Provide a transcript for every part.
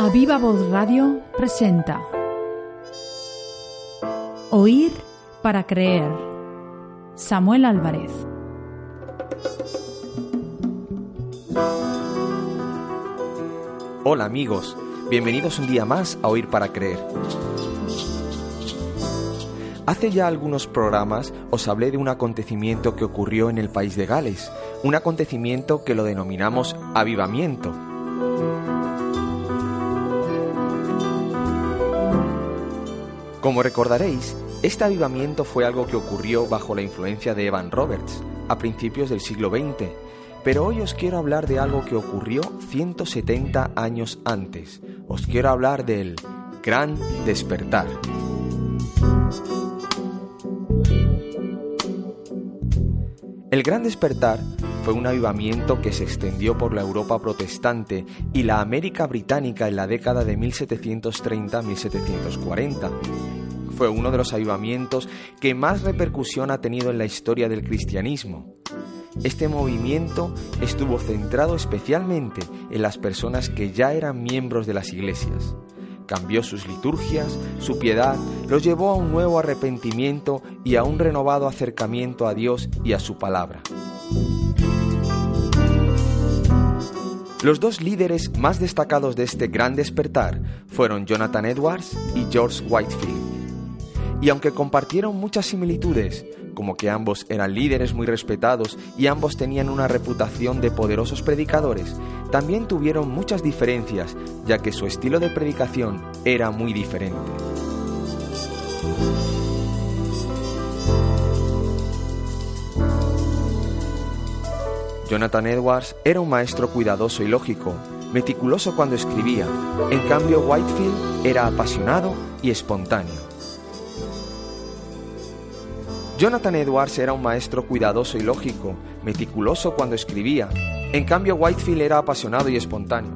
A Viva Voz Radio presenta Oír para creer. Samuel Álvarez. Hola amigos, bienvenidos un día más a Oír para creer. Hace ya algunos programas os hablé de un acontecimiento que ocurrió en el país de Gales, un acontecimiento que lo denominamos avivamiento. Como recordaréis, este avivamiento fue algo que ocurrió bajo la influencia de Evan Roberts a principios del siglo XX, pero hoy os quiero hablar de algo que ocurrió 170 años antes. Os quiero hablar del Gran Despertar. El Gran Despertar fue un avivamiento que se extendió por la Europa protestante y la América británica en la década de 1730-1740. Fue uno de los avivamientos que más repercusión ha tenido en la historia del cristianismo. Este movimiento estuvo centrado especialmente en las personas que ya eran miembros de las iglesias cambió sus liturgias, su piedad, los llevó a un nuevo arrepentimiento y a un renovado acercamiento a Dios y a su palabra. Los dos líderes más destacados de este gran despertar fueron Jonathan Edwards y George Whitefield. Y aunque compartieron muchas similitudes, como que ambos eran líderes muy respetados y ambos tenían una reputación de poderosos predicadores, también tuvieron muchas diferencias, ya que su estilo de predicación era muy diferente. Jonathan Edwards era un maestro cuidadoso y lógico, meticuloso cuando escribía, en cambio Whitefield era apasionado y espontáneo. Jonathan Edwards era un maestro cuidadoso y lógico, meticuloso cuando escribía. En cambio, Whitefield era apasionado y espontáneo.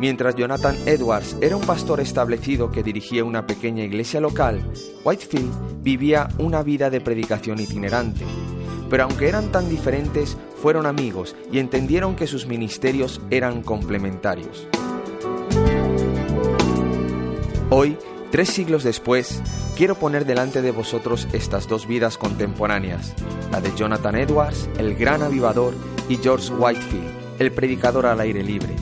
Mientras Jonathan Edwards era un pastor establecido que dirigía una pequeña iglesia local, Whitefield vivía una vida de predicación itinerante. Pero aunque eran tan diferentes, fueron amigos y entendieron que sus ministerios eran complementarios. Hoy Tres siglos después, quiero poner delante de vosotros estas dos vidas contemporáneas, la de Jonathan Edwards, el gran avivador, y George Whitefield, el predicador al aire libre,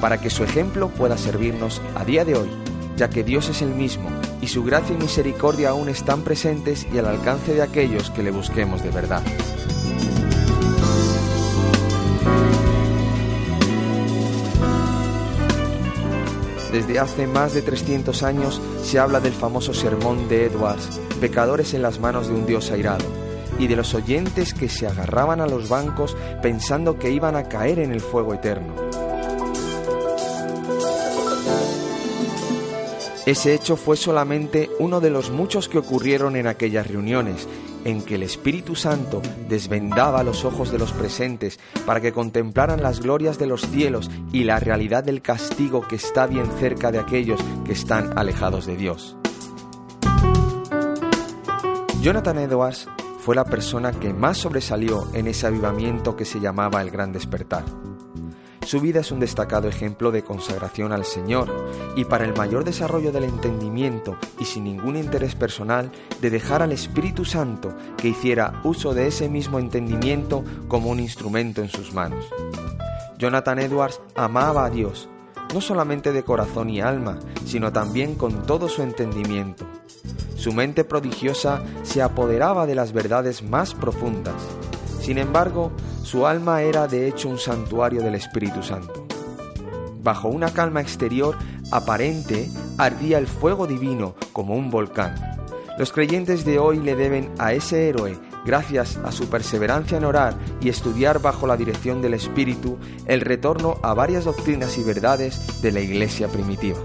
para que su ejemplo pueda servirnos a día de hoy, ya que Dios es el mismo y su gracia y misericordia aún están presentes y al alcance de aquellos que le busquemos de verdad. Desde hace más de 300 años se habla del famoso sermón de Edwards, pecadores en las manos de un Dios airado, y de los oyentes que se agarraban a los bancos pensando que iban a caer en el fuego eterno. Ese hecho fue solamente uno de los muchos que ocurrieron en aquellas reuniones, en que el Espíritu Santo desvendaba los ojos de los presentes para que contemplaran las glorias de los cielos y la realidad del castigo que está bien cerca de aquellos que están alejados de Dios. Jonathan Edwards fue la persona que más sobresalió en ese avivamiento que se llamaba el Gran Despertar. Su vida es un destacado ejemplo de consagración al Señor y para el mayor desarrollo del entendimiento y sin ningún interés personal de dejar al Espíritu Santo que hiciera uso de ese mismo entendimiento como un instrumento en sus manos. Jonathan Edwards amaba a Dios, no solamente de corazón y alma, sino también con todo su entendimiento. Su mente prodigiosa se apoderaba de las verdades más profundas. Sin embargo, su alma era de hecho un santuario del Espíritu Santo. Bajo una calma exterior aparente ardía el fuego divino como un volcán. Los creyentes de hoy le deben a ese héroe, gracias a su perseverancia en orar y estudiar bajo la dirección del Espíritu, el retorno a varias doctrinas y verdades de la Iglesia primitiva.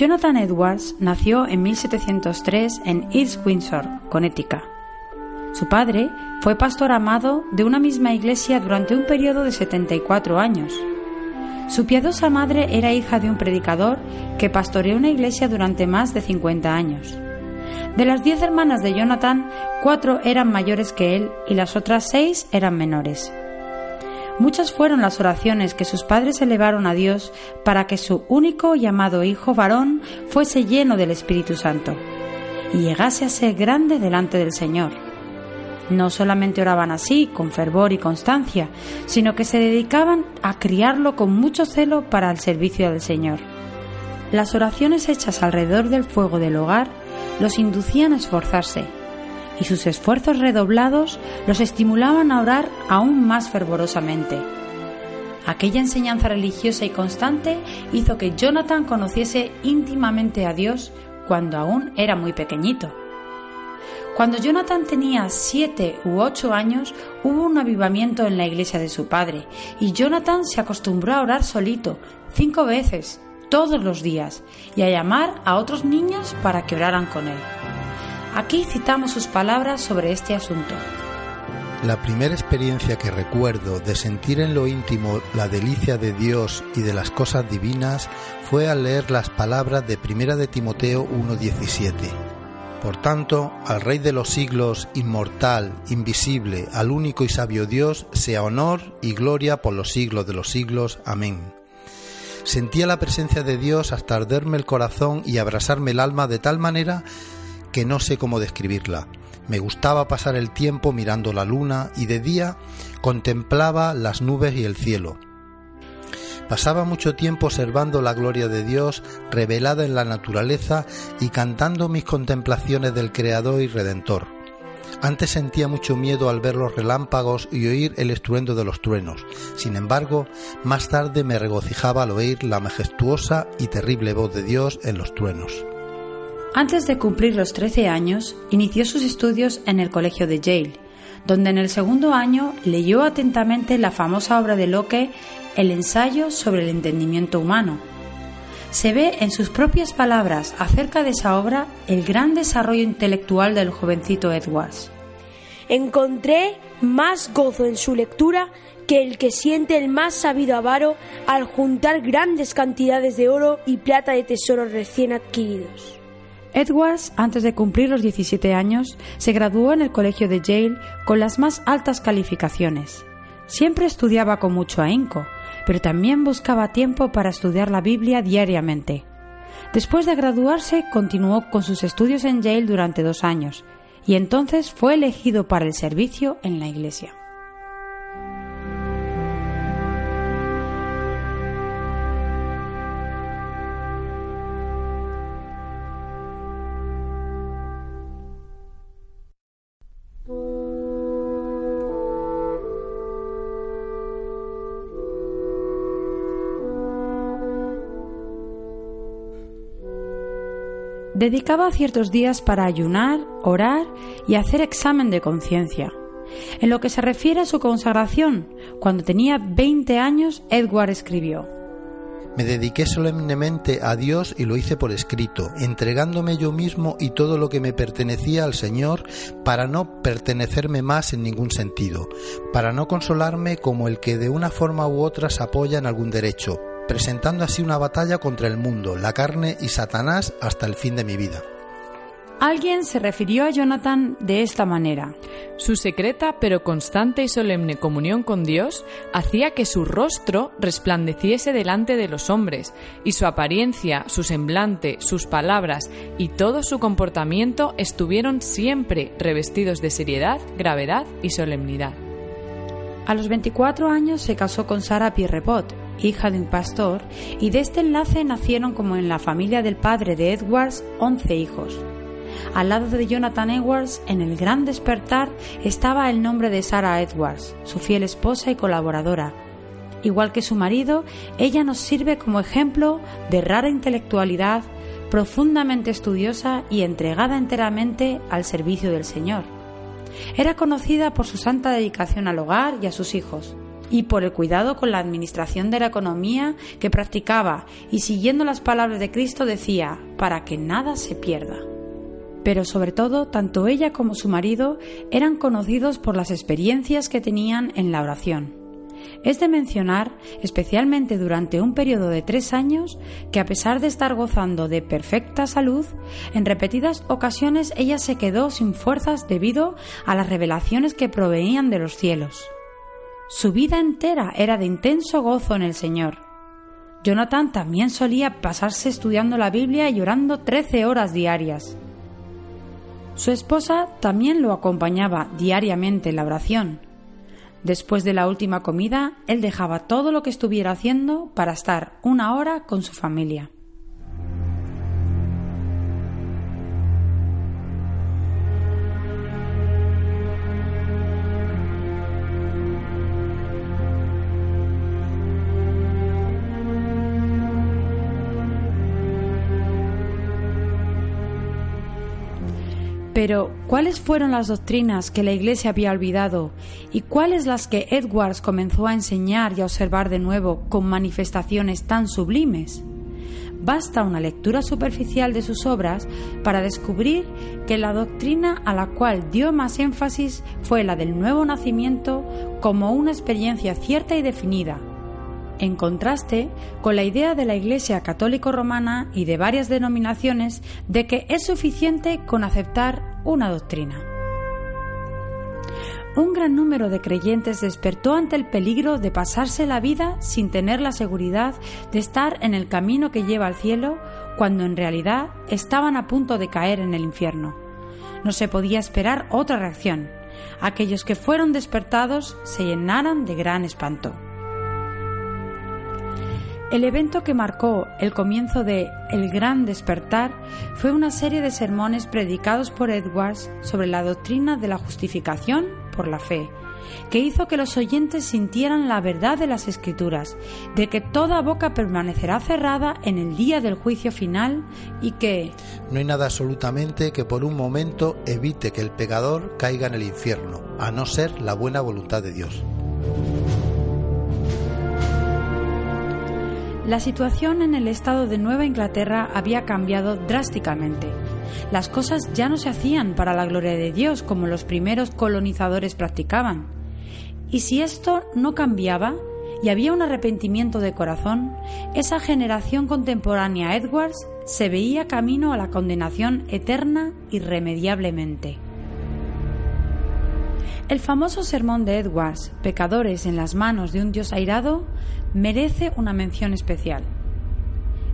Jonathan Edwards nació en 1703 en East Windsor, Connecticut. Su padre fue pastor amado de una misma iglesia durante un periodo de 74 años. Su piadosa madre era hija de un predicador que pastoreó una iglesia durante más de 50 años. De las diez hermanas de Jonathan, cuatro eran mayores que él y las otras seis eran menores. Muchas fueron las oraciones que sus padres elevaron a Dios para que su único llamado hijo varón fuese lleno del Espíritu Santo y llegase a ser grande delante del Señor. No solamente oraban así, con fervor y constancia, sino que se dedicaban a criarlo con mucho celo para el servicio del Señor. Las oraciones hechas alrededor del fuego del hogar los inducían a esforzarse y sus esfuerzos redoblados los estimulaban a orar aún más fervorosamente. Aquella enseñanza religiosa y constante hizo que Jonathan conociese íntimamente a Dios cuando aún era muy pequeñito. Cuando Jonathan tenía siete u ocho años, hubo un avivamiento en la iglesia de su padre, y Jonathan se acostumbró a orar solito, cinco veces, todos los días, y a llamar a otros niños para que oraran con él. Aquí citamos sus palabras sobre este asunto. La primera experiencia que recuerdo de sentir en lo íntimo la delicia de Dios y de las cosas divinas fue al leer las palabras de Primera de Timoteo 1:17. Por tanto, al Rey de los siglos, inmortal, invisible, al único y sabio Dios, sea honor y gloria por los siglos de los siglos. Amén. Sentía la presencia de Dios hasta arderme el corazón y abrasarme el alma de tal manera que no sé cómo describirla. Me gustaba pasar el tiempo mirando la luna y de día contemplaba las nubes y el cielo. Pasaba mucho tiempo observando la gloria de Dios revelada en la naturaleza y cantando mis contemplaciones del Creador y Redentor. Antes sentía mucho miedo al ver los relámpagos y oír el estruendo de los truenos. Sin embargo, más tarde me regocijaba al oír la majestuosa y terrible voz de Dios en los truenos. Antes de cumplir los 13 años, inició sus estudios en el colegio de Yale, donde en el segundo año leyó atentamente la famosa obra de Locke, El ensayo sobre el entendimiento humano. Se ve en sus propias palabras acerca de esa obra el gran desarrollo intelectual del jovencito Edwards. Encontré más gozo en su lectura que el que siente el más sabido avaro al juntar grandes cantidades de oro y plata de tesoros recién adquiridos. Edwards, antes de cumplir los 17 años, se graduó en el colegio de Yale con las más altas calificaciones. Siempre estudiaba con mucho ahínco, pero también buscaba tiempo para estudiar la Biblia diariamente. Después de graduarse, continuó con sus estudios en Yale durante dos años, y entonces fue elegido para el servicio en la iglesia. Dedicaba ciertos días para ayunar, orar y hacer examen de conciencia. En lo que se refiere a su consagración, cuando tenía 20 años, Edward escribió, Me dediqué solemnemente a Dios y lo hice por escrito, entregándome yo mismo y todo lo que me pertenecía al Señor para no pertenecerme más en ningún sentido, para no consolarme como el que de una forma u otra se apoya en algún derecho, presentando así una batalla contra el mundo, la carne y Satanás hasta el fin de mi vida. Alguien se refirió a Jonathan de esta manera. Su secreta pero constante y solemne comunión con Dios hacía que su rostro resplandeciese delante de los hombres, y su apariencia, su semblante, sus palabras y todo su comportamiento estuvieron siempre revestidos de seriedad, gravedad y solemnidad. A los 24 años se casó con Sara Pierrepot, hija de un pastor, y de este enlace nacieron, como en la familia del padre de Edwards, 11 hijos. Al lado de Jonathan Edwards, en el gran despertar, estaba el nombre de Sarah Edwards, su fiel esposa y colaboradora. Igual que su marido, ella nos sirve como ejemplo de rara intelectualidad, profundamente estudiosa y entregada enteramente al servicio del Señor. Era conocida por su santa dedicación al hogar y a sus hijos. Y por el cuidado con la administración de la economía que practicaba y siguiendo las palabras de Cristo decía, para que nada se pierda. Pero sobre todo, tanto ella como su marido eran conocidos por las experiencias que tenían en la oración. Es de mencionar, especialmente durante un periodo de tres años, que a pesar de estar gozando de perfecta salud, en repetidas ocasiones ella se quedó sin fuerzas debido a las revelaciones que proveían de los cielos. Su vida entera era de intenso gozo en el Señor. Jonathan también solía pasarse estudiando la Biblia y orando trece horas diarias. Su esposa también lo acompañaba diariamente en la oración, Después de la última comida, él dejaba todo lo que estuviera haciendo para estar una hora con su familia. Pero, ¿cuáles fueron las doctrinas que la Iglesia había olvidado y cuáles las que Edwards comenzó a enseñar y a observar de nuevo con manifestaciones tan sublimes? Basta una lectura superficial de sus obras para descubrir que la doctrina a la cual dio más énfasis fue la del nuevo nacimiento como una experiencia cierta y definida, en contraste con la idea de la Iglesia católico romana y de varias denominaciones de que es suficiente con aceptar una doctrina. Un gran número de creyentes despertó ante el peligro de pasarse la vida sin tener la seguridad de estar en el camino que lleva al cielo cuando en realidad estaban a punto de caer en el infierno. No se podía esperar otra reacción. Aquellos que fueron despertados se llenaran de gran espanto. El evento que marcó el comienzo de El Gran Despertar fue una serie de sermones predicados por Edwards sobre la doctrina de la justificación por la fe, que hizo que los oyentes sintieran la verdad de las Escrituras, de que toda boca permanecerá cerrada en el día del juicio final y que no hay nada absolutamente que por un momento evite que el pecador caiga en el infierno, a no ser la buena voluntad de Dios. La situación en el estado de Nueva Inglaterra había cambiado drásticamente. Las cosas ya no se hacían para la gloria de Dios como los primeros colonizadores practicaban. Y si esto no cambiaba y había un arrepentimiento de corazón, esa generación contemporánea Edwards se veía camino a la condenación eterna irremediablemente. El famoso sermón de Edwards, Pecadores en las manos de un Dios airado, merece una mención especial.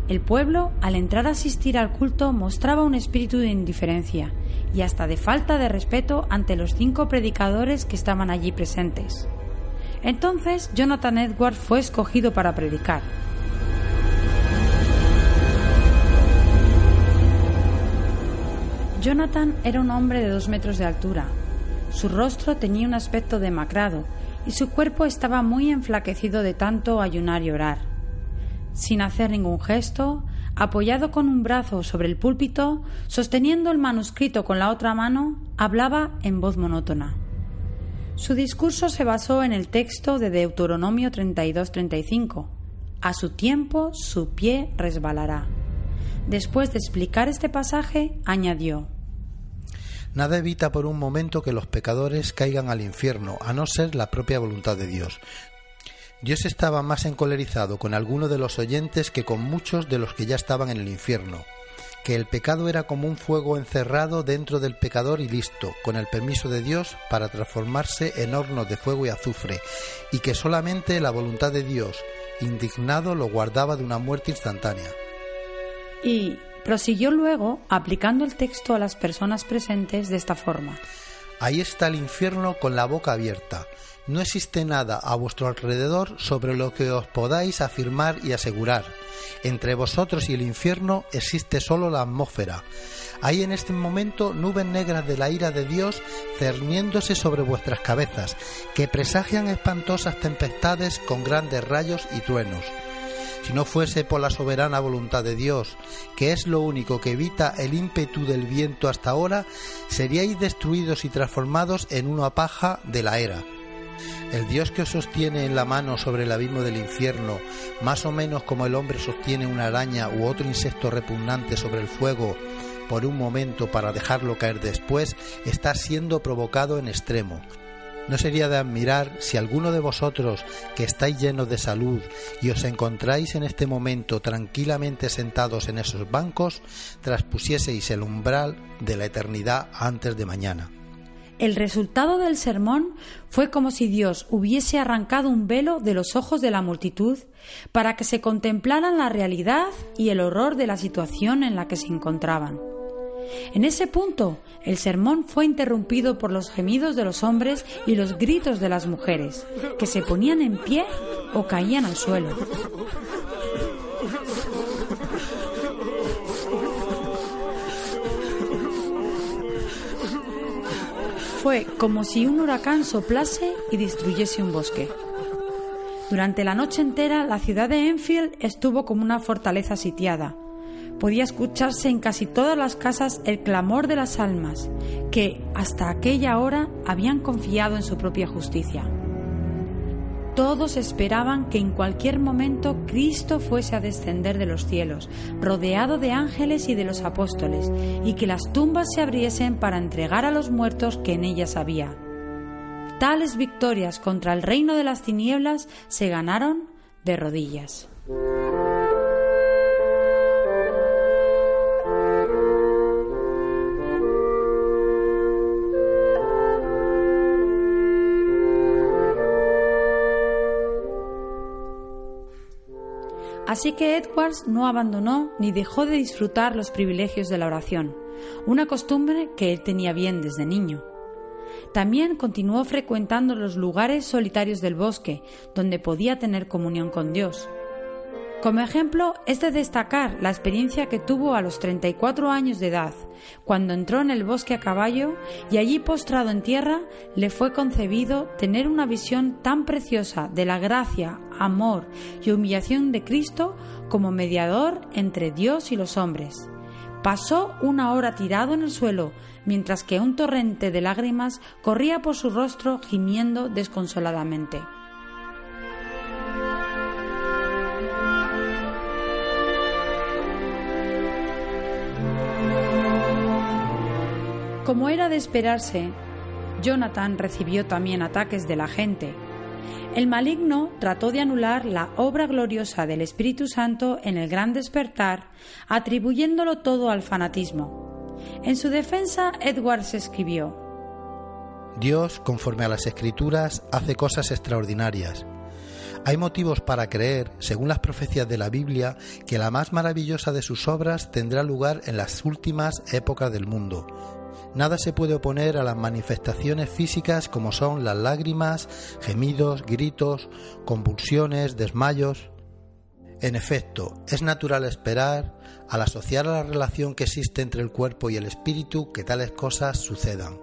El pueblo, al entrar a asistir al culto, mostraba un espíritu de indiferencia y hasta de falta de respeto ante los cinco predicadores que estaban allí presentes. Entonces Jonathan Edwards fue escogido para predicar. Jonathan era un hombre de dos metros de altura, su rostro tenía un aspecto demacrado y su cuerpo estaba muy enflaquecido de tanto ayunar y orar. Sin hacer ningún gesto, apoyado con un brazo sobre el púlpito, sosteniendo el manuscrito con la otra mano, hablaba en voz monótona. Su discurso se basó en el texto de Deuteronomio 32-35. A su tiempo su pie resbalará. Después de explicar este pasaje, añadió Nada evita por un momento que los pecadores caigan al infierno, a no ser la propia voluntad de Dios. Dios estaba más encolerizado con algunos de los oyentes que con muchos de los que ya estaban en el infierno, que el pecado era como un fuego encerrado dentro del pecador y listo, con el permiso de Dios, para transformarse en hornos de fuego y azufre, y que solamente la voluntad de Dios, indignado, lo guardaba de una muerte instantánea. Y Prosiguió luego aplicando el texto a las personas presentes de esta forma. Ahí está el infierno con la boca abierta. No existe nada a vuestro alrededor sobre lo que os podáis afirmar y asegurar. Entre vosotros y el infierno existe solo la atmósfera. Hay en este momento nubes negras de la ira de Dios cerniéndose sobre vuestras cabezas, que presagian espantosas tempestades con grandes rayos y truenos si no fuese por la soberana voluntad de Dios, que es lo único que evita el ímpetu del viento hasta ahora, seríais destruidos y transformados en una paja de la era. El Dios que os sostiene en la mano sobre el abismo del infierno, más o menos como el hombre sostiene una araña u otro insecto repugnante sobre el fuego por un momento para dejarlo caer después, está siendo provocado en extremo. ¿No sería de admirar si alguno de vosotros que estáis llenos de salud y os encontráis en este momento tranquilamente sentados en esos bancos, traspusieseis el umbral de la eternidad antes de mañana? El resultado del sermón fue como si Dios hubiese arrancado un velo de los ojos de la multitud para que se contemplaran la realidad y el horror de la situación en la que se encontraban. En ese punto, el sermón fue interrumpido por los gemidos de los hombres y los gritos de las mujeres, que se ponían en pie o caían al suelo. Fue como si un huracán soplase y destruyese un bosque. Durante la noche entera la ciudad de Enfield estuvo como una fortaleza sitiada. Podía escucharse en casi todas las casas el clamor de las almas, que hasta aquella hora habían confiado en su propia justicia. Todos esperaban que en cualquier momento Cristo fuese a descender de los cielos, rodeado de ángeles y de los apóstoles, y que las tumbas se abriesen para entregar a los muertos que en ellas había. Tales victorias contra el reino de las tinieblas se ganaron de rodillas. Así que Edwards no abandonó ni dejó de disfrutar los privilegios de la oración, una costumbre que él tenía bien desde niño. También continuó frecuentando los lugares solitarios del bosque, donde podía tener comunión con Dios. Como ejemplo, es de destacar la experiencia que tuvo a los 34 años de edad, cuando entró en el bosque a caballo y allí postrado en tierra le fue concebido tener una visión tan preciosa de la gracia, amor y humillación de Cristo como mediador entre Dios y los hombres. Pasó una hora tirado en el suelo, mientras que un torrente de lágrimas corría por su rostro gimiendo desconsoladamente. Como era de esperarse, Jonathan recibió también ataques de la gente. El maligno trató de anular la obra gloriosa del Espíritu Santo en el gran despertar, atribuyéndolo todo al fanatismo. En su defensa, Edwards escribió, Dios, conforme a las Escrituras, hace cosas extraordinarias. Hay motivos para creer, según las profecías de la Biblia, que la más maravillosa de sus obras tendrá lugar en las últimas épocas del mundo, Nada se puede oponer a las manifestaciones físicas como son las lágrimas, gemidos, gritos, convulsiones, desmayos. En efecto, es natural esperar, al asociar a la relación que existe entre el cuerpo y el espíritu, que tales cosas sucedan.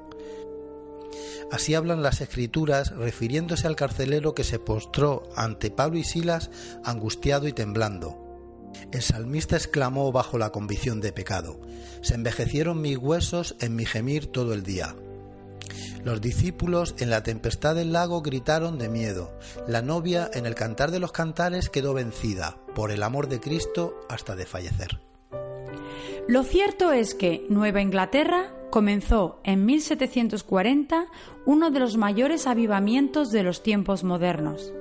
Así hablan las escrituras refiriéndose al carcelero que se postró ante Pablo y Silas angustiado y temblando. El salmista exclamó bajo la convicción de pecado, Se envejecieron mis huesos en mi gemir todo el día. Los discípulos en la tempestad del lago gritaron de miedo. La novia en el cantar de los cantares quedó vencida, por el amor de Cristo, hasta de fallecer. Lo cierto es que Nueva Inglaterra comenzó en 1740 uno de los mayores avivamientos de los tiempos modernos.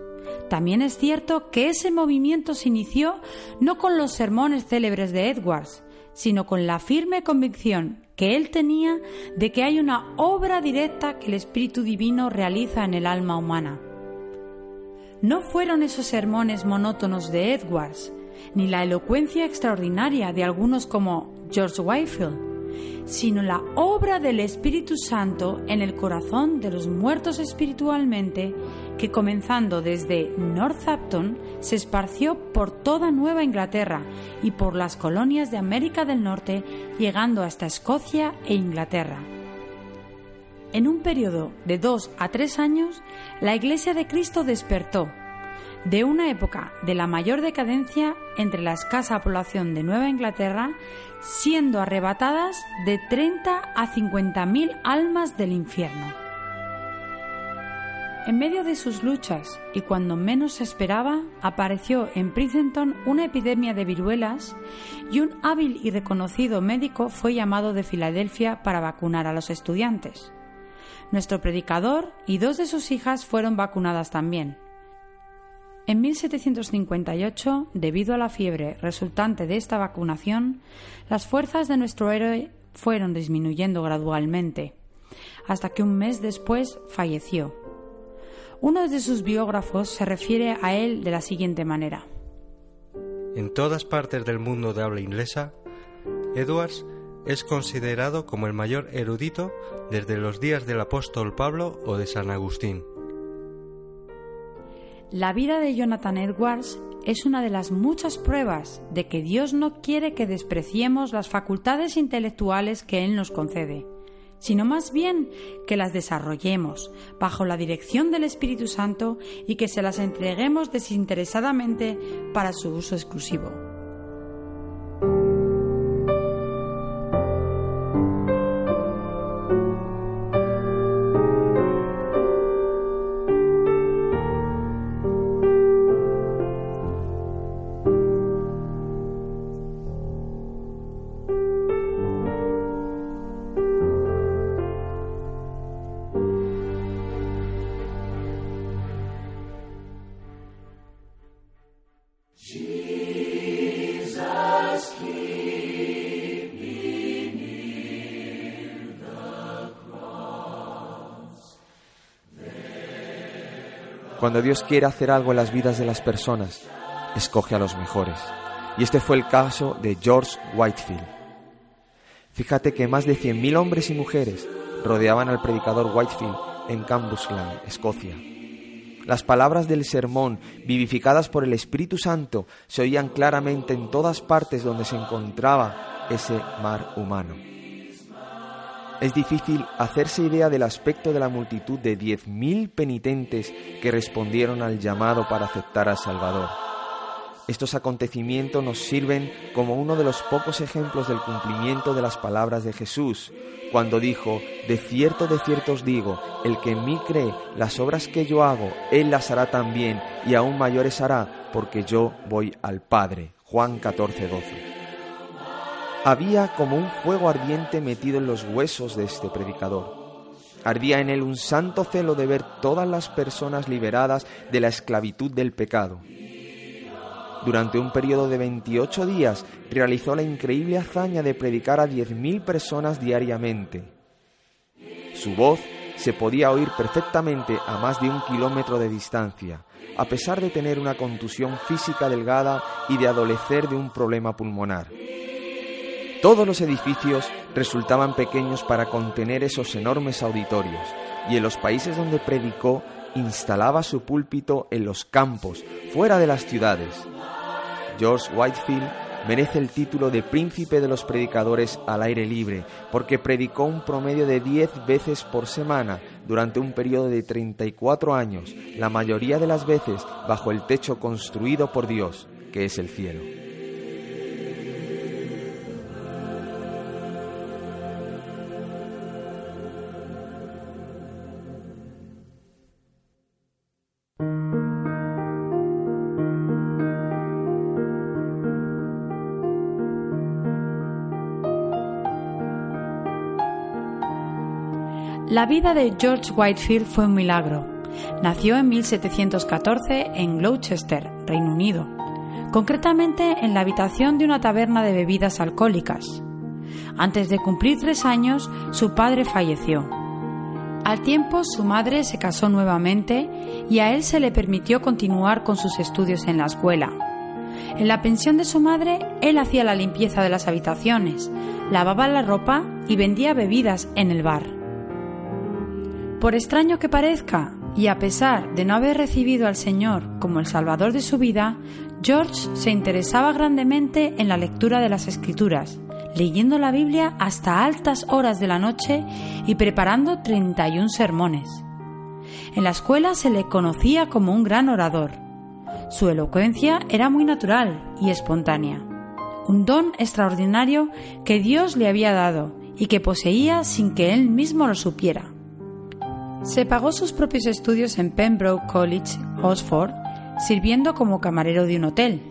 También es cierto que ese movimiento se inició no con los sermones célebres de Edwards, sino con la firme convicción que él tenía de que hay una obra directa que el Espíritu Divino realiza en el alma humana. No fueron esos sermones monótonos de Edwards, ni la elocuencia extraordinaria de algunos como George Whitefield, sino la obra del Espíritu Santo en el corazón de los muertos espiritualmente que comenzando desde Northampton se esparció por toda Nueva Inglaterra y por las colonias de América del Norte, llegando hasta Escocia e Inglaterra. En un periodo de dos a tres años, la Iglesia de Cristo despertó de una época de la mayor decadencia entre la escasa población de Nueva Inglaterra, siendo arrebatadas de 30 a 50 mil almas del infierno. En medio de sus luchas y cuando menos se esperaba, apareció en Princeton una epidemia de viruelas y un hábil y reconocido médico fue llamado de Filadelfia para vacunar a los estudiantes. Nuestro predicador y dos de sus hijas fueron vacunadas también. En 1758, debido a la fiebre resultante de esta vacunación, las fuerzas de nuestro héroe fueron disminuyendo gradualmente, hasta que un mes después falleció uno de sus biógrafos se refiere a él de la siguiente manera. En todas partes del mundo de habla inglesa, Edwards es considerado como el mayor erudito desde los días del apóstol Pablo o de San Agustín. La vida de Jonathan Edwards es una de las muchas pruebas de que Dios no quiere que despreciemos las facultades intelectuales que Él nos concede sino más bien que las desarrollemos bajo la dirección del Espíritu Santo y que se las entreguemos desinteresadamente para su uso exclusivo. Cuando Dios quiere hacer algo en las vidas de las personas, escoge a los mejores. Y este fue el caso de George Whitefield. Fíjate que más de 100.000 hombres y mujeres rodeaban al predicador Whitefield en Cambuslang, Escocia. Las palabras del sermón, vivificadas por el Espíritu Santo, se oían claramente en todas partes donde se encontraba ese mar humano. Es difícil hacerse idea del aspecto de la multitud de diez mil penitentes que respondieron al llamado para aceptar al Salvador. Estos acontecimientos nos sirven como uno de los pocos ejemplos del cumplimiento de las palabras de Jesús, cuando dijo, De cierto, de cierto os digo, el que en mí cree, las obras que yo hago, él las hará también, y aún mayores hará, porque yo voy al Padre. Juan 14, 12. Había como un fuego ardiente metido en los huesos de este predicador. Ardía en él un santo celo de ver todas las personas liberadas de la esclavitud del pecado. Durante un periodo de 28 días realizó la increíble hazaña de predicar a 10.000 personas diariamente. Su voz se podía oír perfectamente a más de un kilómetro de distancia, a pesar de tener una contusión física delgada y de adolecer de un problema pulmonar. Todos los edificios resultaban pequeños para contener esos enormes auditorios, y en los países donde predicó instalaba su púlpito en los campos, fuera de las ciudades. George Whitefield merece el título de príncipe de los predicadores al aire libre, porque predicó un promedio de 10 veces por semana durante un periodo de 34 años, la mayoría de las veces bajo el techo construido por Dios, que es el cielo. La vida de George Whitefield fue un milagro. Nació en 1714 en Gloucester, Reino Unido, concretamente en la habitación de una taberna de bebidas alcohólicas. Antes de cumplir tres años, su padre falleció. Al tiempo, su madre se casó nuevamente y a él se le permitió continuar con sus estudios en la escuela. En la pensión de su madre, él hacía la limpieza de las habitaciones, lavaba la ropa y vendía bebidas en el bar. Por extraño que parezca, y a pesar de no haber recibido al Señor como el Salvador de su vida, George se interesaba grandemente en la lectura de las Escrituras, leyendo la Biblia hasta altas horas de la noche y preparando 31 sermones. En la escuela se le conocía como un gran orador. Su elocuencia era muy natural y espontánea, un don extraordinario que Dios le había dado y que poseía sin que él mismo lo supiera. Se pagó sus propios estudios en Pembroke College, Oxford, sirviendo como camarero de un hotel.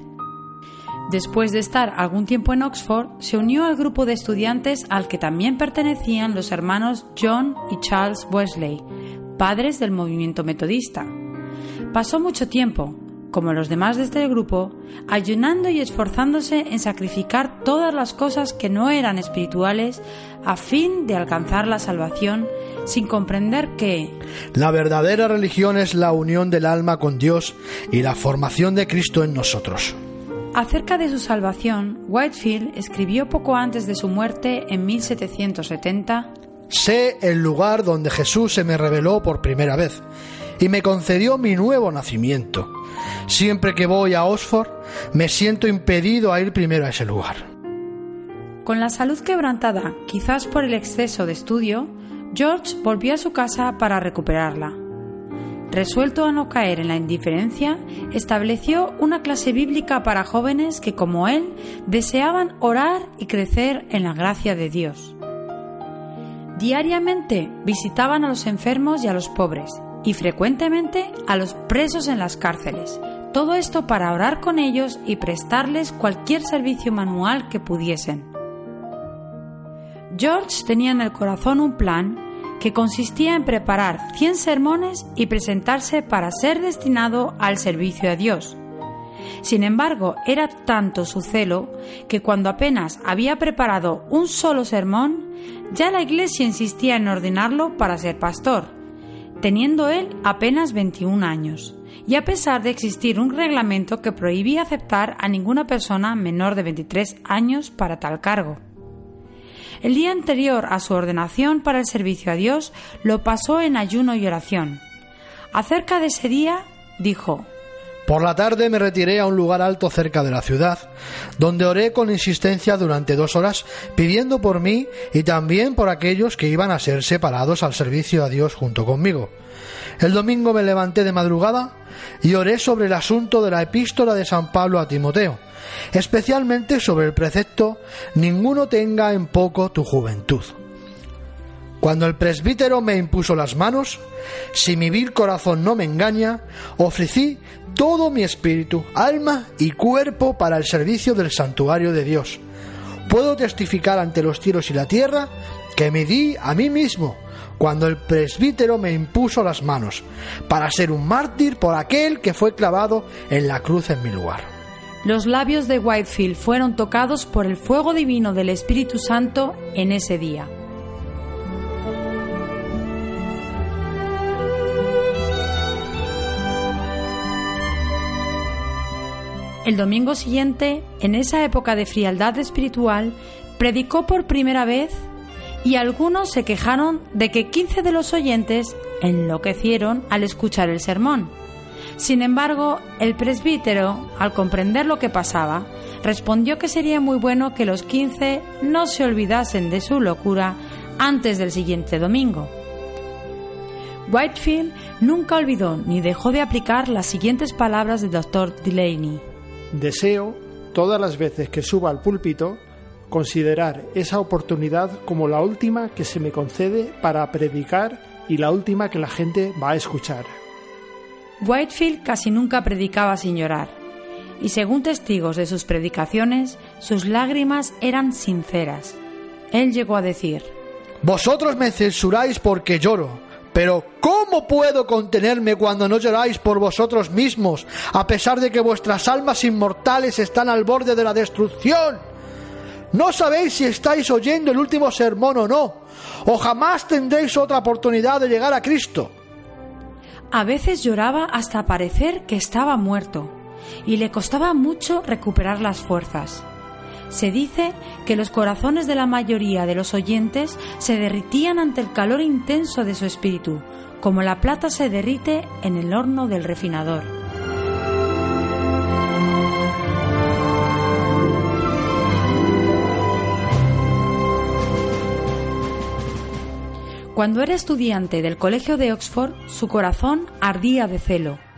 Después de estar algún tiempo en Oxford, se unió al grupo de estudiantes al que también pertenecían los hermanos John y Charles Wesley, padres del movimiento metodista. Pasó mucho tiempo, como los demás de este grupo, ayunando y esforzándose en sacrificar todas las cosas que no eran espirituales a fin de alcanzar la salvación, sin comprender que la verdadera religión es la unión del alma con Dios y la formación de Cristo en nosotros. Acerca de su salvación, Whitefield escribió poco antes de su muerte en 1770 Sé el lugar donde Jesús se me reveló por primera vez y me concedió mi nuevo nacimiento. Siempre que voy a Oxford, me siento impedido a ir primero a ese lugar. Con la salud quebrantada, quizás por el exceso de estudio, George volvió a su casa para recuperarla. Resuelto a no caer en la indiferencia, estableció una clase bíblica para jóvenes que, como él, deseaban orar y crecer en la gracia de Dios. Diariamente visitaban a los enfermos y a los pobres, y frecuentemente a los presos en las cárceles. Todo esto para orar con ellos y prestarles cualquier servicio manual que pudiesen. George tenía en el corazón un plan que consistía en preparar 100 sermones y presentarse para ser destinado al servicio a Dios. Sin embargo, era tanto su celo que cuando apenas había preparado un solo sermón, ya la Iglesia insistía en ordenarlo para ser pastor teniendo él apenas 21 años, y a pesar de existir un reglamento que prohibía aceptar a ninguna persona menor de 23 años para tal cargo. El día anterior a su ordenación para el servicio a Dios lo pasó en ayuno y oración. Acerca de ese día, dijo, por la tarde me retiré a un lugar alto cerca de la ciudad, donde oré con insistencia durante dos horas, pidiendo por mí y también por aquellos que iban a ser separados al servicio a Dios junto conmigo. El domingo me levanté de madrugada y oré sobre el asunto de la epístola de San Pablo a Timoteo, especialmente sobre el precepto Ninguno tenga en poco tu juventud. Cuando el presbítero me impuso las manos, si mi vil corazón no me engaña, ofrecí todo mi espíritu, alma y cuerpo para el servicio del santuario de Dios. Puedo testificar ante los cielos y la tierra que me di a mí mismo cuando el presbítero me impuso las manos, para ser un mártir por aquel que fue clavado en la cruz en mi lugar. Los labios de Whitefield fueron tocados por el fuego divino del Espíritu Santo en ese día. El domingo siguiente, en esa época de frialdad espiritual, predicó por primera vez y algunos se quejaron de que 15 de los oyentes enloquecieron al escuchar el sermón. Sin embargo, el presbítero, al comprender lo que pasaba, respondió que sería muy bueno que los 15 no se olvidasen de su locura antes del siguiente domingo. Whitefield nunca olvidó ni dejó de aplicar las siguientes palabras del doctor Delaney. Deseo, todas las veces que suba al púlpito, considerar esa oportunidad como la última que se me concede para predicar y la última que la gente va a escuchar. Whitefield casi nunca predicaba sin llorar, y según testigos de sus predicaciones, sus lágrimas eran sinceras. Él llegó a decir, Vosotros me censuráis porque lloro, pero ¿cómo puedo contenerme cuando no lloráis por vosotros mismos, a pesar de que vuestras almas inmortales están al borde de la destrucción? No sabéis si estáis oyendo el último sermón o no, o jamás tendréis otra oportunidad de llegar a Cristo. A veces lloraba hasta parecer que estaba muerto, y le costaba mucho recuperar las fuerzas. Se dice que los corazones de la mayoría de los oyentes se derritían ante el calor intenso de su espíritu, como la plata se derrite en el horno del refinador. Cuando era estudiante del Colegio de Oxford, su corazón ardía de celo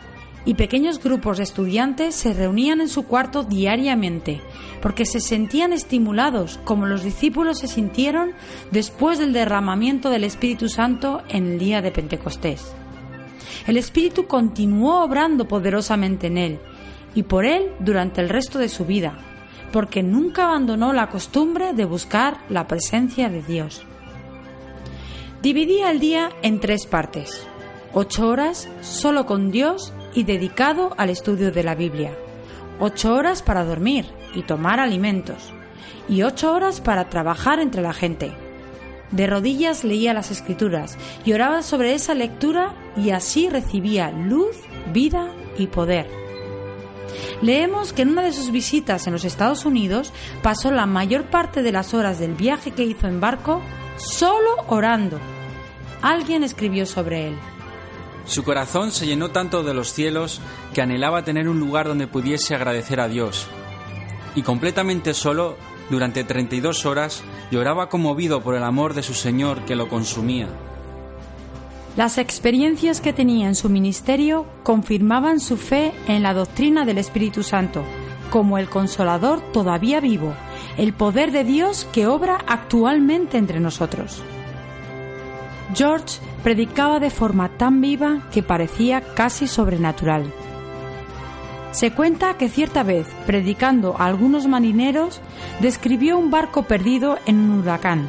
y pequeños grupos de estudiantes se reunían en su cuarto diariamente, porque se sentían estimulados como los discípulos se sintieron después del derramamiento del Espíritu Santo en el día de Pentecostés. El Espíritu continuó obrando poderosamente en él y por él durante el resto de su vida, porque nunca abandonó la costumbre de buscar la presencia de Dios. Dividía el día en tres partes, ocho horas solo con Dios y dedicado al estudio de la Biblia, ocho horas para dormir y tomar alimentos, y ocho horas para trabajar entre la gente. De rodillas leía las escrituras y oraba sobre esa lectura y así recibía luz, vida y poder. Leemos que en una de sus visitas en los Estados Unidos pasó la mayor parte de las horas del viaje que hizo en barco solo orando. Alguien escribió sobre él. Su corazón se llenó tanto de los cielos que anhelaba tener un lugar donde pudiese agradecer a Dios. Y completamente solo, durante 32 horas, lloraba conmovido por el amor de su Señor que lo consumía. Las experiencias que tenía en su ministerio confirmaban su fe en la doctrina del Espíritu Santo, como el consolador todavía vivo, el poder de Dios que obra actualmente entre nosotros. George predicaba de forma tan viva que parecía casi sobrenatural. Se cuenta que cierta vez, predicando a algunos marineros, describió un barco perdido en un huracán.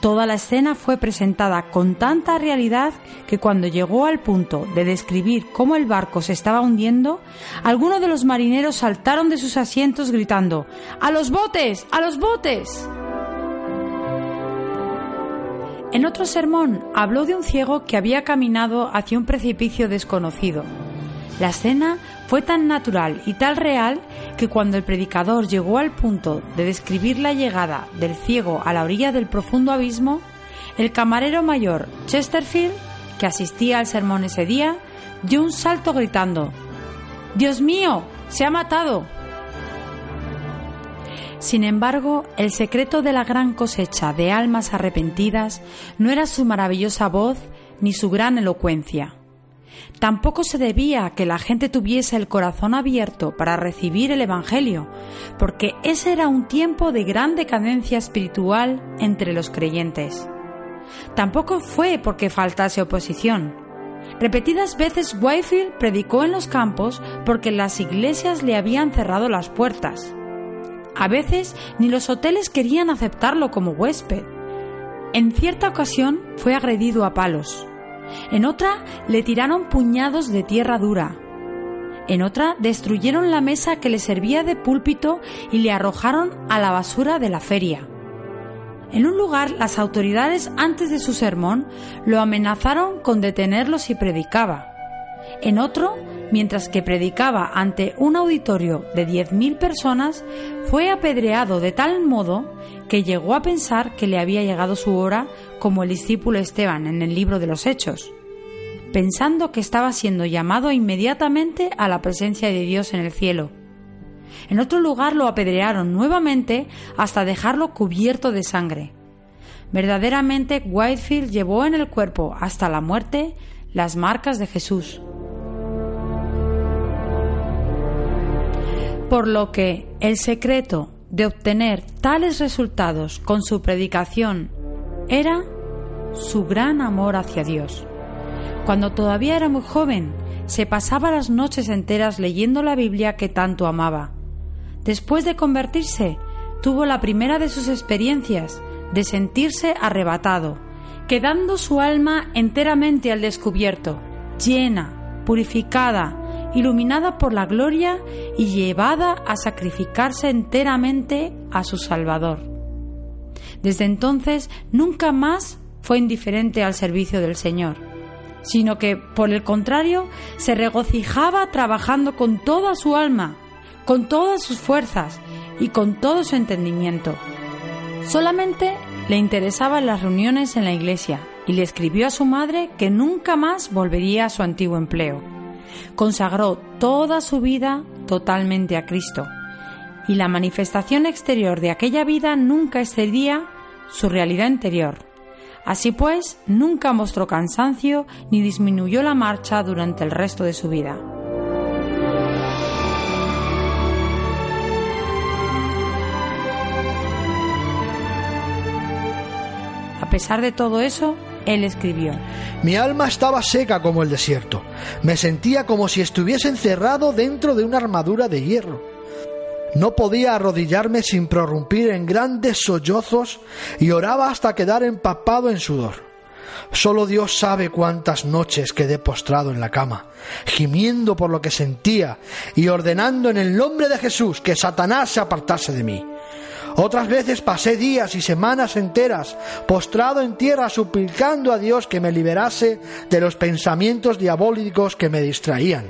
Toda la escena fue presentada con tanta realidad que cuando llegó al punto de describir cómo el barco se estaba hundiendo, algunos de los marineros saltaron de sus asientos gritando ¡A los botes! ¡A los botes! En otro sermón habló de un ciego que había caminado hacia un precipicio desconocido. La escena fue tan natural y tan real que cuando el predicador llegó al punto de describir la llegada del ciego a la orilla del profundo abismo, el camarero mayor Chesterfield, que asistía al sermón ese día, dio un salto gritando Dios mío, se ha matado. Sin embargo, el secreto de la gran cosecha de almas arrepentidas no era su maravillosa voz ni su gran elocuencia. Tampoco se debía a que la gente tuviese el corazón abierto para recibir el Evangelio, porque ese era un tiempo de gran decadencia espiritual entre los creyentes. Tampoco fue porque faltase oposición. Repetidas veces Whitefield predicó en los campos porque las iglesias le habían cerrado las puertas. A veces ni los hoteles querían aceptarlo como huésped. En cierta ocasión fue agredido a palos. En otra le tiraron puñados de tierra dura. En otra destruyeron la mesa que le servía de púlpito y le arrojaron a la basura de la feria. En un lugar las autoridades antes de su sermón lo amenazaron con detenerlo si predicaba. En otro mientras que predicaba ante un auditorio de 10.000 personas, fue apedreado de tal modo que llegó a pensar que le había llegado su hora como el discípulo Esteban en el libro de los Hechos, pensando que estaba siendo llamado inmediatamente a la presencia de Dios en el cielo. En otro lugar lo apedrearon nuevamente hasta dejarlo cubierto de sangre. Verdaderamente Whitefield llevó en el cuerpo hasta la muerte las marcas de Jesús. Por lo que el secreto de obtener tales resultados con su predicación era su gran amor hacia Dios. Cuando todavía era muy joven, se pasaba las noches enteras leyendo la Biblia que tanto amaba. Después de convertirse, tuvo la primera de sus experiencias de sentirse arrebatado, quedando su alma enteramente al descubierto, llena, purificada, iluminada por la gloria y llevada a sacrificarse enteramente a su Salvador. Desde entonces nunca más fue indiferente al servicio del Señor, sino que, por el contrario, se regocijaba trabajando con toda su alma, con todas sus fuerzas y con todo su entendimiento. Solamente le interesaban las reuniones en la iglesia y le escribió a su madre que nunca más volvería a su antiguo empleo Consagró toda su vida totalmente a Cristo y la manifestación exterior de aquella vida nunca excedía su realidad interior. Así pues, nunca mostró cansancio ni disminuyó la marcha durante el resto de su vida. A pesar de todo eso, él escribió. Mi alma estaba seca como el desierto. Me sentía como si estuviese encerrado dentro de una armadura de hierro. No podía arrodillarme sin prorrumpir en grandes sollozos y oraba hasta quedar empapado en sudor. Solo Dios sabe cuántas noches quedé postrado en la cama, gimiendo por lo que sentía y ordenando en el nombre de Jesús que Satanás se apartase de mí. Otras veces pasé días y semanas enteras postrado en tierra suplicando a Dios que me liberase de los pensamientos diabólicos que me distraían.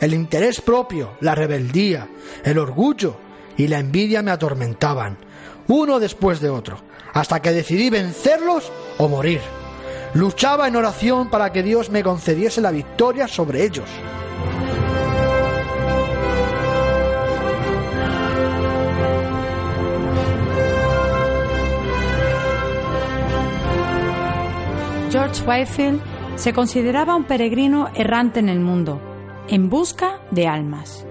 El interés propio, la rebeldía, el orgullo y la envidia me atormentaban, uno después de otro, hasta que decidí vencerlos o morir. Luchaba en oración para que Dios me concediese la victoria sobre ellos. George Whitefield se consideraba un peregrino errante en el mundo, en busca de almas.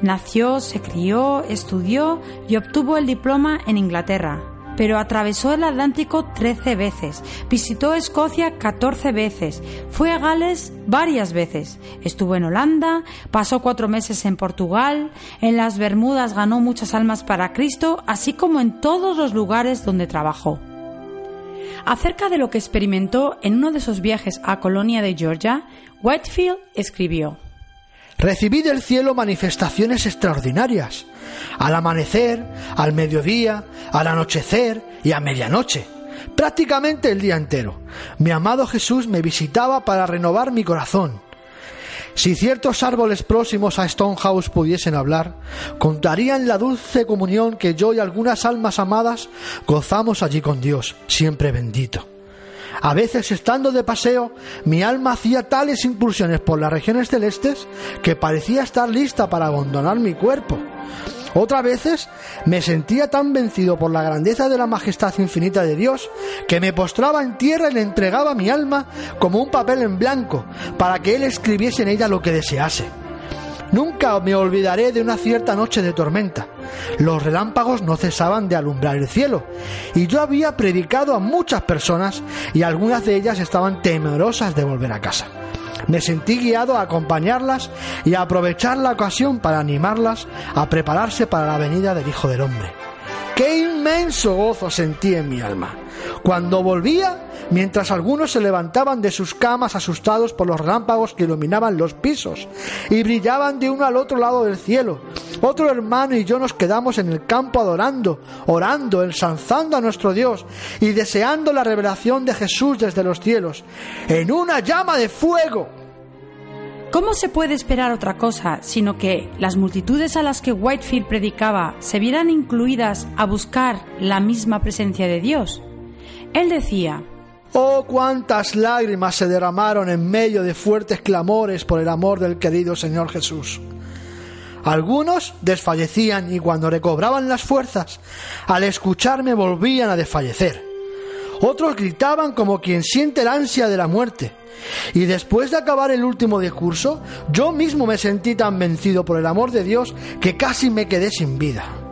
Nació, se crió, estudió y obtuvo el diploma en Inglaterra, pero atravesó el Atlántico 13 veces, visitó Escocia 14 veces, fue a Gales varias veces, estuvo en Holanda, pasó cuatro meses en Portugal, en las Bermudas ganó muchas almas para Cristo, así como en todos los lugares donde trabajó. Acerca de lo que experimentó en uno de sus viajes a Colonia de Georgia, Whitefield escribió Recibí del cielo manifestaciones extraordinarias, al amanecer, al mediodía, al anochecer y a medianoche, prácticamente el día entero. Mi amado Jesús me visitaba para renovar mi corazón, si ciertos árboles próximos a Stonehouse pudiesen hablar, contarían la dulce comunión que yo y algunas almas amadas gozamos allí con Dios, siempre bendito. A veces, estando de paseo, mi alma hacía tales impulsiones por las regiones celestes que parecía estar lista para abandonar mi cuerpo. Otras veces me sentía tan vencido por la grandeza de la majestad infinita de Dios que me postraba en tierra y le entregaba mi alma como un papel en blanco para que Él escribiese en ella lo que desease. Nunca me olvidaré de una cierta noche de tormenta. Los relámpagos no cesaban de alumbrar el cielo, y yo había predicado a muchas personas y algunas de ellas estaban temerosas de volver a casa. Me sentí guiado a acompañarlas y a aprovechar la ocasión para animarlas a prepararse para la venida del Hijo del Hombre. ¡Qué inmenso gozo sentí en mi alma! Cuando volvía, mientras algunos se levantaban de sus camas asustados por los relámpagos que iluminaban los pisos y brillaban de uno al otro lado del cielo, otro hermano y yo nos quedamos en el campo adorando, orando, ensalzando a nuestro Dios y deseando la revelación de Jesús desde los cielos, en una llama de fuego ¿Cómo se puede esperar otra cosa sino que las multitudes a las que Whitefield predicaba se vieran incluidas a buscar la misma presencia de Dios? Él decía, Oh, cuántas lágrimas se derramaron en medio de fuertes clamores por el amor del querido Señor Jesús. Algunos desfallecían y cuando recobraban las fuerzas, al escucharme volvían a desfallecer. Otros gritaban como quien siente el ansia de la muerte. Y después de acabar el último discurso, yo mismo me sentí tan vencido por el amor de Dios que casi me quedé sin vida.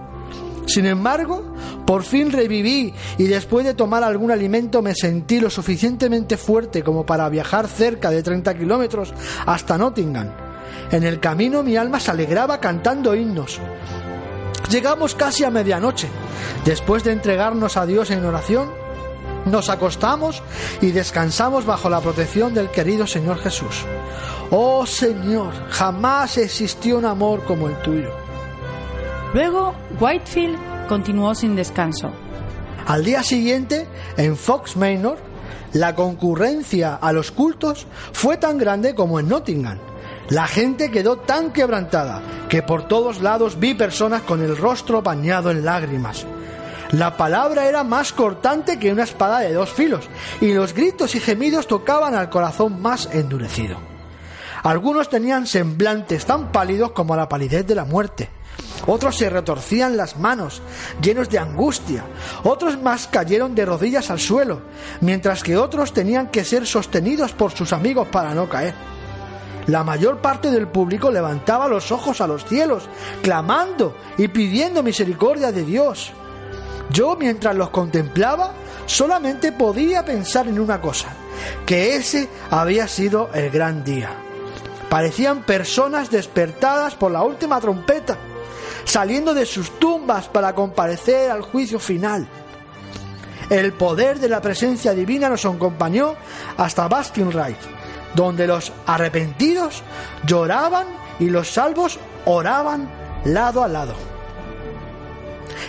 Sin embargo, por fin reviví y después de tomar algún alimento me sentí lo suficientemente fuerte como para viajar cerca de 30 kilómetros hasta Nottingham. En el camino mi alma se alegraba cantando himnos. Llegamos casi a medianoche. Después de entregarnos a Dios en oración, nos acostamos y descansamos bajo la protección del querido Señor Jesús. Oh Señor, jamás existió un amor como el tuyo. Luego, Whitefield continuó sin descanso. Al día siguiente, en Fox Manor, la concurrencia a los cultos fue tan grande como en Nottingham. La gente quedó tan quebrantada que por todos lados vi personas con el rostro bañado en lágrimas. La palabra era más cortante que una espada de dos filos, y los gritos y gemidos tocaban al corazón más endurecido. Algunos tenían semblantes tan pálidos como la palidez de la muerte. Otros se retorcían las manos, llenos de angustia. Otros más cayeron de rodillas al suelo, mientras que otros tenían que ser sostenidos por sus amigos para no caer. La mayor parte del público levantaba los ojos a los cielos, clamando y pidiendo misericordia de Dios. Yo mientras los contemplaba solamente podía pensar en una cosa, que ese había sido el gran día. Parecían personas despertadas por la última trompeta, saliendo de sus tumbas para comparecer al juicio final. El poder de la presencia divina nos acompañó hasta Baskin Rise, donde los arrepentidos lloraban y los salvos oraban lado a lado.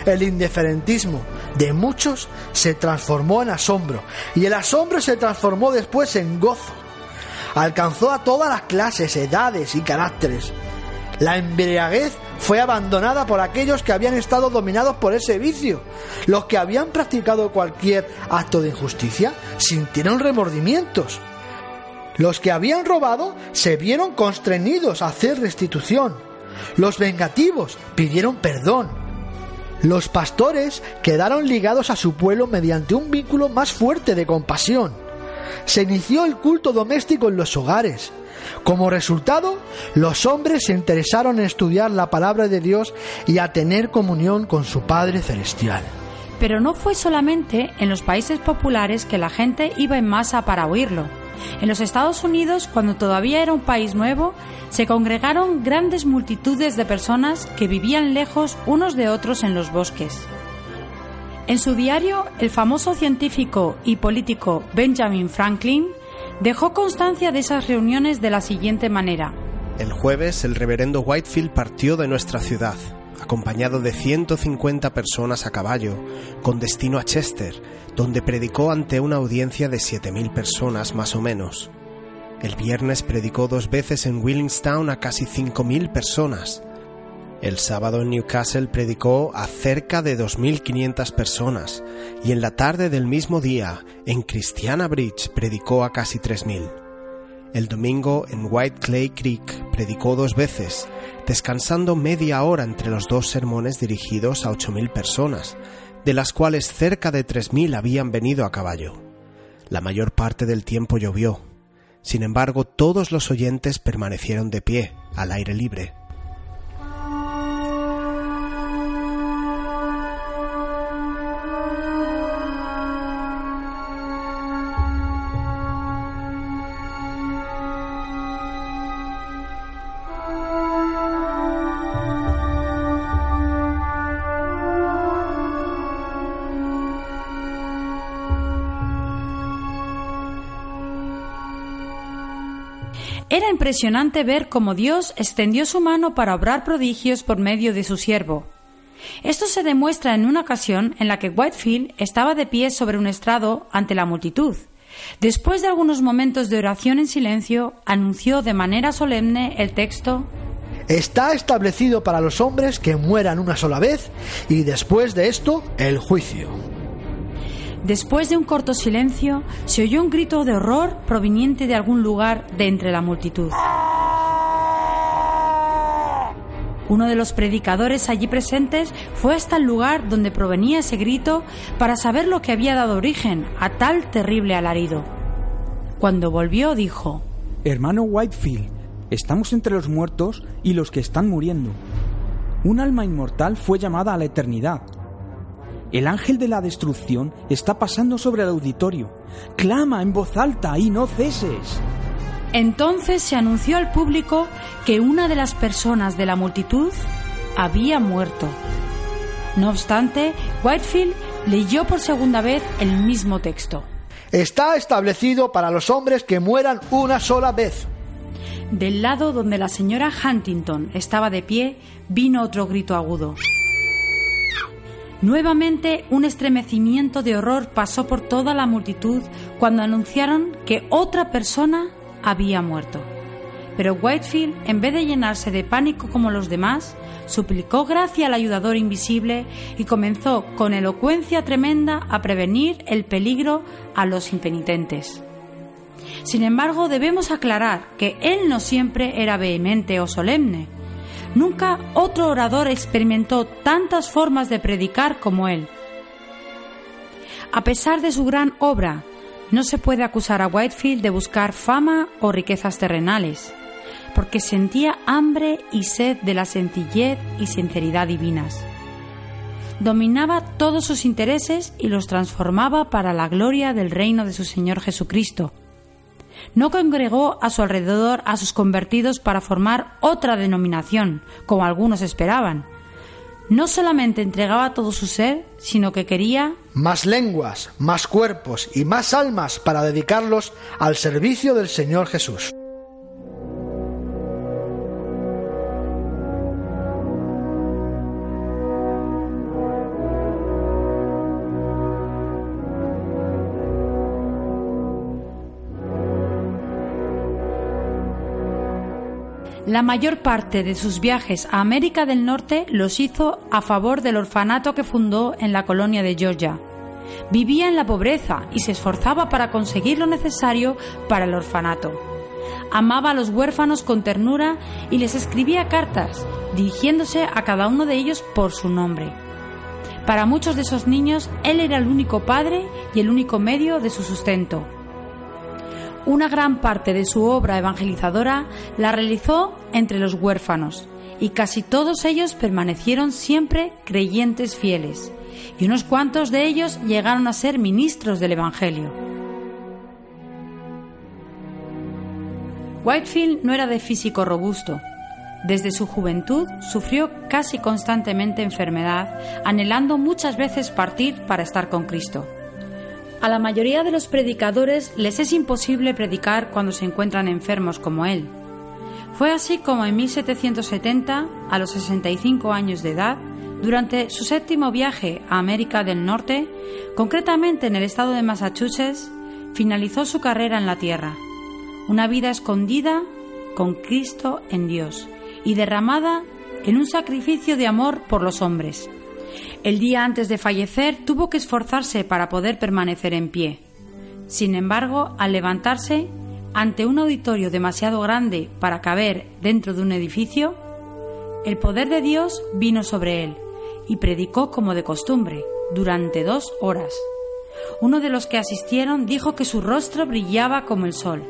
El indiferentismo de muchos se transformó en asombro y el asombro se transformó después en gozo. Alcanzó a todas las clases, edades y caracteres. La embriaguez fue abandonada por aquellos que habían estado dominados por ese vicio. Los que habían practicado cualquier acto de injusticia sintieron remordimientos. Los que habían robado se vieron constreñidos a hacer restitución. Los vengativos pidieron perdón. Los pastores quedaron ligados a su pueblo mediante un vínculo más fuerte de compasión. Se inició el culto doméstico en los hogares. Como resultado, los hombres se interesaron en estudiar la palabra de Dios y a tener comunión con su Padre Celestial. Pero no fue solamente en los países populares que la gente iba en masa para oírlo. En los Estados Unidos, cuando todavía era un país nuevo, se congregaron grandes multitudes de personas que vivían lejos unos de otros en los bosques. En su diario, el famoso científico y político Benjamin Franklin dejó constancia de esas reuniones de la siguiente manera. El jueves, el reverendo Whitefield partió de nuestra ciudad, acompañado de 150 personas a caballo, con destino a Chester, donde predicó ante una audiencia de 7.000 personas más o menos. El viernes predicó dos veces en Willingstown a casi 5.000 personas. El sábado en Newcastle predicó a cerca de 2.500 personas y en la tarde del mismo día en Christiana Bridge predicó a casi 3.000. El domingo en White Clay Creek predicó dos veces, descansando media hora entre los dos sermones dirigidos a 8.000 personas, de las cuales cerca de 3.000 habían venido a caballo. La mayor parte del tiempo llovió. Sin embargo, todos los oyentes permanecieron de pie, al aire libre. Impresionante ver cómo Dios extendió su mano para obrar prodigios por medio de su siervo. Esto se demuestra en una ocasión en la que Whitefield estaba de pie sobre un estrado ante la multitud. Después de algunos momentos de oración en silencio, anunció de manera solemne el texto Está establecido para los hombres que mueran una sola vez y después de esto el juicio. Después de un corto silencio, se oyó un grito de horror proveniente de algún lugar de entre la multitud. Uno de los predicadores allí presentes fue hasta el lugar donde provenía ese grito para saber lo que había dado origen a tal terrible alarido. Cuando volvió dijo, Hermano Whitefield, estamos entre los muertos y los que están muriendo. Un alma inmortal fue llamada a la eternidad. El ángel de la destrucción está pasando sobre el auditorio. Clama en voz alta y no ceses. Entonces se anunció al público que una de las personas de la multitud había muerto. No obstante, Whitefield leyó por segunda vez el mismo texto. Está establecido para los hombres que mueran una sola vez. Del lado donde la señora Huntington estaba de pie, vino otro grito agudo. Nuevamente un estremecimiento de horror pasó por toda la multitud cuando anunciaron que otra persona había muerto. Pero Whitefield, en vez de llenarse de pánico como los demás, suplicó gracia al ayudador invisible y comenzó con elocuencia tremenda a prevenir el peligro a los impenitentes. Sin embargo, debemos aclarar que él no siempre era vehemente o solemne. Nunca otro orador experimentó tantas formas de predicar como él. A pesar de su gran obra, no se puede acusar a Whitefield de buscar fama o riquezas terrenales, porque sentía hambre y sed de la sencillez y sinceridad divinas. dominaba todos sus intereses y los transformaba para la gloria del reino de su Señor Jesucristo. No congregó a su alrededor a sus convertidos para formar otra denominación, como algunos esperaban. No solamente entregaba todo su ser, sino que quería más lenguas, más cuerpos y más almas para dedicarlos al servicio del Señor Jesús. La mayor parte de sus viajes a América del Norte los hizo a favor del orfanato que fundó en la colonia de Georgia. Vivía en la pobreza y se esforzaba para conseguir lo necesario para el orfanato. Amaba a los huérfanos con ternura y les escribía cartas, dirigiéndose a cada uno de ellos por su nombre. Para muchos de esos niños, él era el único padre y el único medio de su sustento. Una gran parte de su obra evangelizadora la realizó entre los huérfanos, y casi todos ellos permanecieron siempre creyentes fieles, y unos cuantos de ellos llegaron a ser ministros del Evangelio. Whitefield no era de físico robusto. Desde su juventud sufrió casi constantemente enfermedad, anhelando muchas veces partir para estar con Cristo. A la mayoría de los predicadores les es imposible predicar cuando se encuentran enfermos como él. Fue así como en 1770, a los 65 años de edad, durante su séptimo viaje a América del Norte, concretamente en el estado de Massachusetts, finalizó su carrera en la tierra. Una vida escondida con Cristo en Dios y derramada en un sacrificio de amor por los hombres. El día antes de fallecer tuvo que esforzarse para poder permanecer en pie. Sin embargo, al levantarse, ante un auditorio demasiado grande para caber dentro de un edificio, el poder de Dios vino sobre él y predicó como de costumbre, durante dos horas. Uno de los que asistieron dijo que su rostro brillaba como el sol.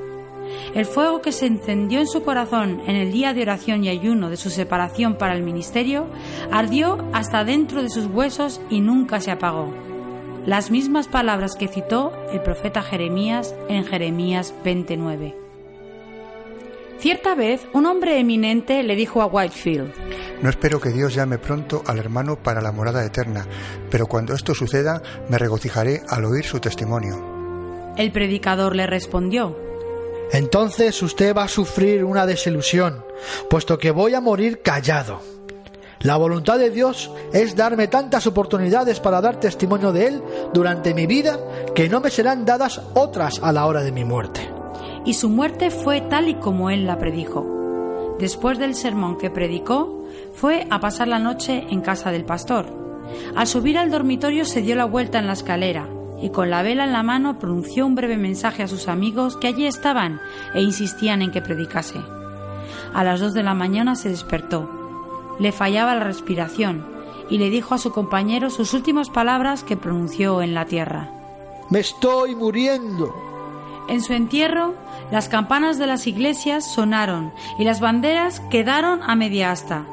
El fuego que se encendió en su corazón en el día de oración y ayuno de su separación para el ministerio ardió hasta dentro de sus huesos y nunca se apagó. Las mismas palabras que citó el profeta Jeremías en Jeremías 29. Cierta vez, un hombre eminente le dijo a Whitefield, No espero que Dios llame pronto al hermano para la morada eterna, pero cuando esto suceda me regocijaré al oír su testimonio. El predicador le respondió, entonces usted va a sufrir una desilusión, puesto que voy a morir callado. La voluntad de Dios es darme tantas oportunidades para dar testimonio de Él durante mi vida que no me serán dadas otras a la hora de mi muerte. Y su muerte fue tal y como Él la predijo. Después del sermón que predicó, fue a pasar la noche en casa del pastor. Al subir al dormitorio se dio la vuelta en la escalera y con la vela en la mano pronunció un breve mensaje a sus amigos que allí estaban e insistían en que predicase. A las dos de la mañana se despertó. Le fallaba la respiración y le dijo a su compañero sus últimas palabras que pronunció en la tierra. Me estoy muriendo. En su entierro, las campanas de las iglesias sonaron y las banderas quedaron a media asta.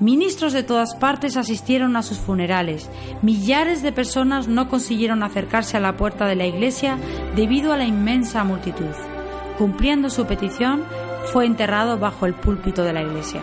Ministros de todas partes asistieron a sus funerales. Millares de personas no consiguieron acercarse a la puerta de la iglesia debido a la inmensa multitud. Cumpliendo su petición, fue enterrado bajo el púlpito de la iglesia.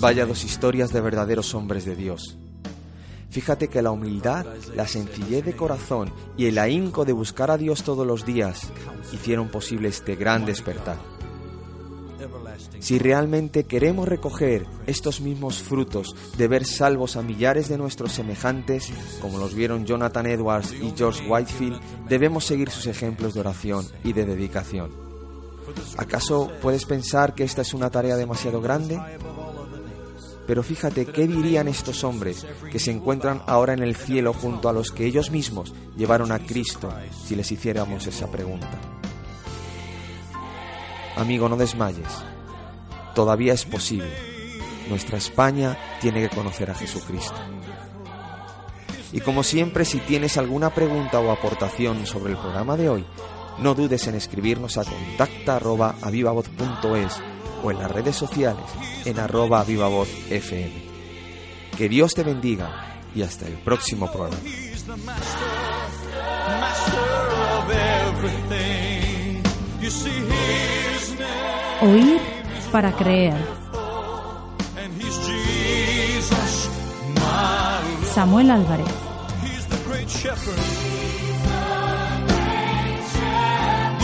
Vaya dos historias de verdaderos hombres de Dios. Fíjate que la humildad, la sencillez de corazón y el ahínco de buscar a Dios todos los días hicieron posible este gran despertar. Si realmente queremos recoger estos mismos frutos de ver salvos a millares de nuestros semejantes, como los vieron Jonathan Edwards y George Whitefield, debemos seguir sus ejemplos de oración y de dedicación. ¿Acaso puedes pensar que esta es una tarea demasiado grande? Pero fíjate qué dirían estos hombres que se encuentran ahora en el cielo junto a los que ellos mismos llevaron a Cristo si les hiciéramos esa pregunta. Amigo, no desmayes. Todavía es posible. Nuestra España tiene que conocer a Jesucristo. Y como siempre, si tienes alguna pregunta o aportación sobre el programa de hoy, no dudes en escribirnos a contacta@avivavoz.es o en las redes sociales en arroba vivavoz.fm. Que Dios te bendiga y hasta el próximo programa. Oír para creer. and he's Jesus, my Lord. Samuel Álvarez. He's the great shepherd,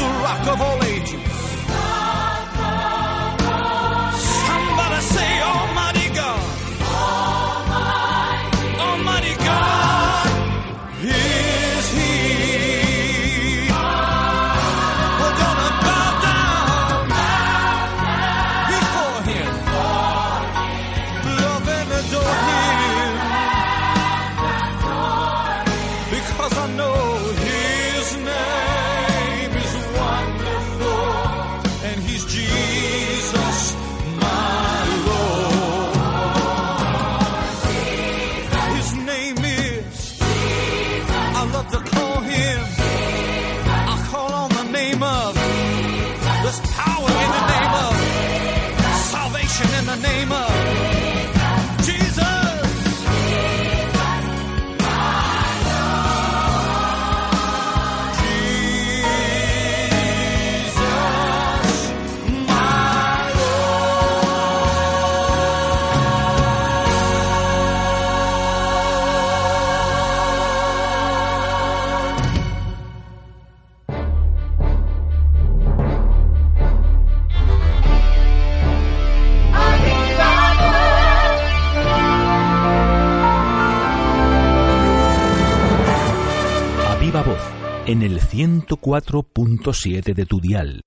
the rock of all 104.7 de tu dial.